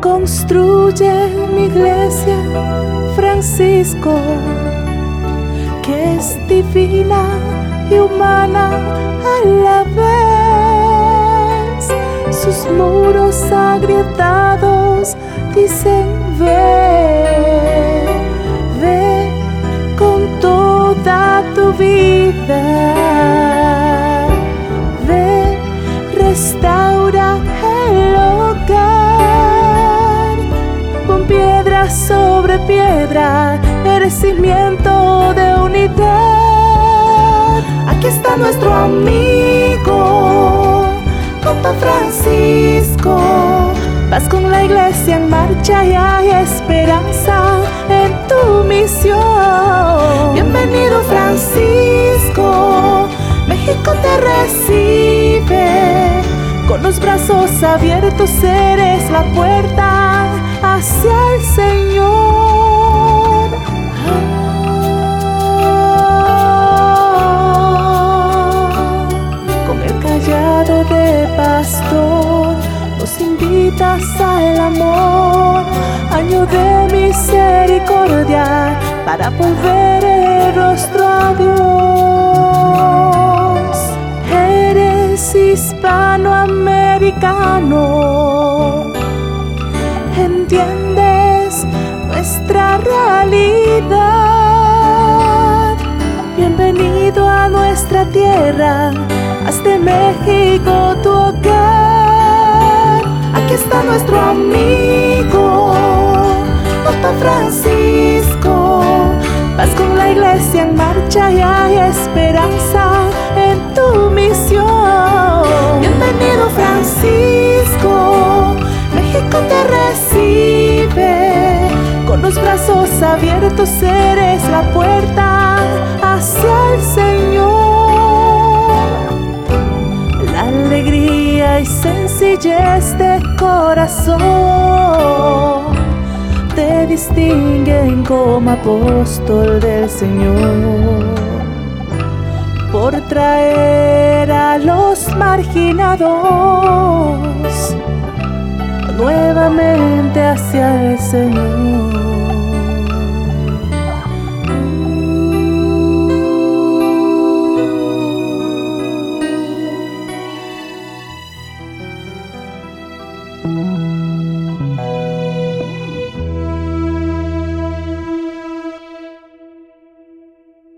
construye mi iglesia, Francisco, que es divina y humana a la vez. Sus muros agrietados dicen ve, piedra, eres cimiento de unidad. Aquí está nuestro amigo, Papa Francisco. Vas con la iglesia en marcha y hay esperanza en tu misión. Bienvenido Francisco, México te recibe. Con los brazos abiertos eres la puerta pastor nos invitas al amor, año de misericordia para volver el rostro a Dios. Eres hispanoamericano, entiendes nuestra realidad. Bienvenido a nuestra tierra, haz de México tu hogar. Aquí está nuestro amigo, Papa Francisco. Vas con la iglesia en marcha y hay esperanza en tu misión. Bienvenido Francisco, México te recibe. Con los brazos abiertos eres la puerta hacia el Señor. La alegría y sencillez de corazón te distinguen como apóstol del Señor por traer a los marginados nuevamente hacia el Señor.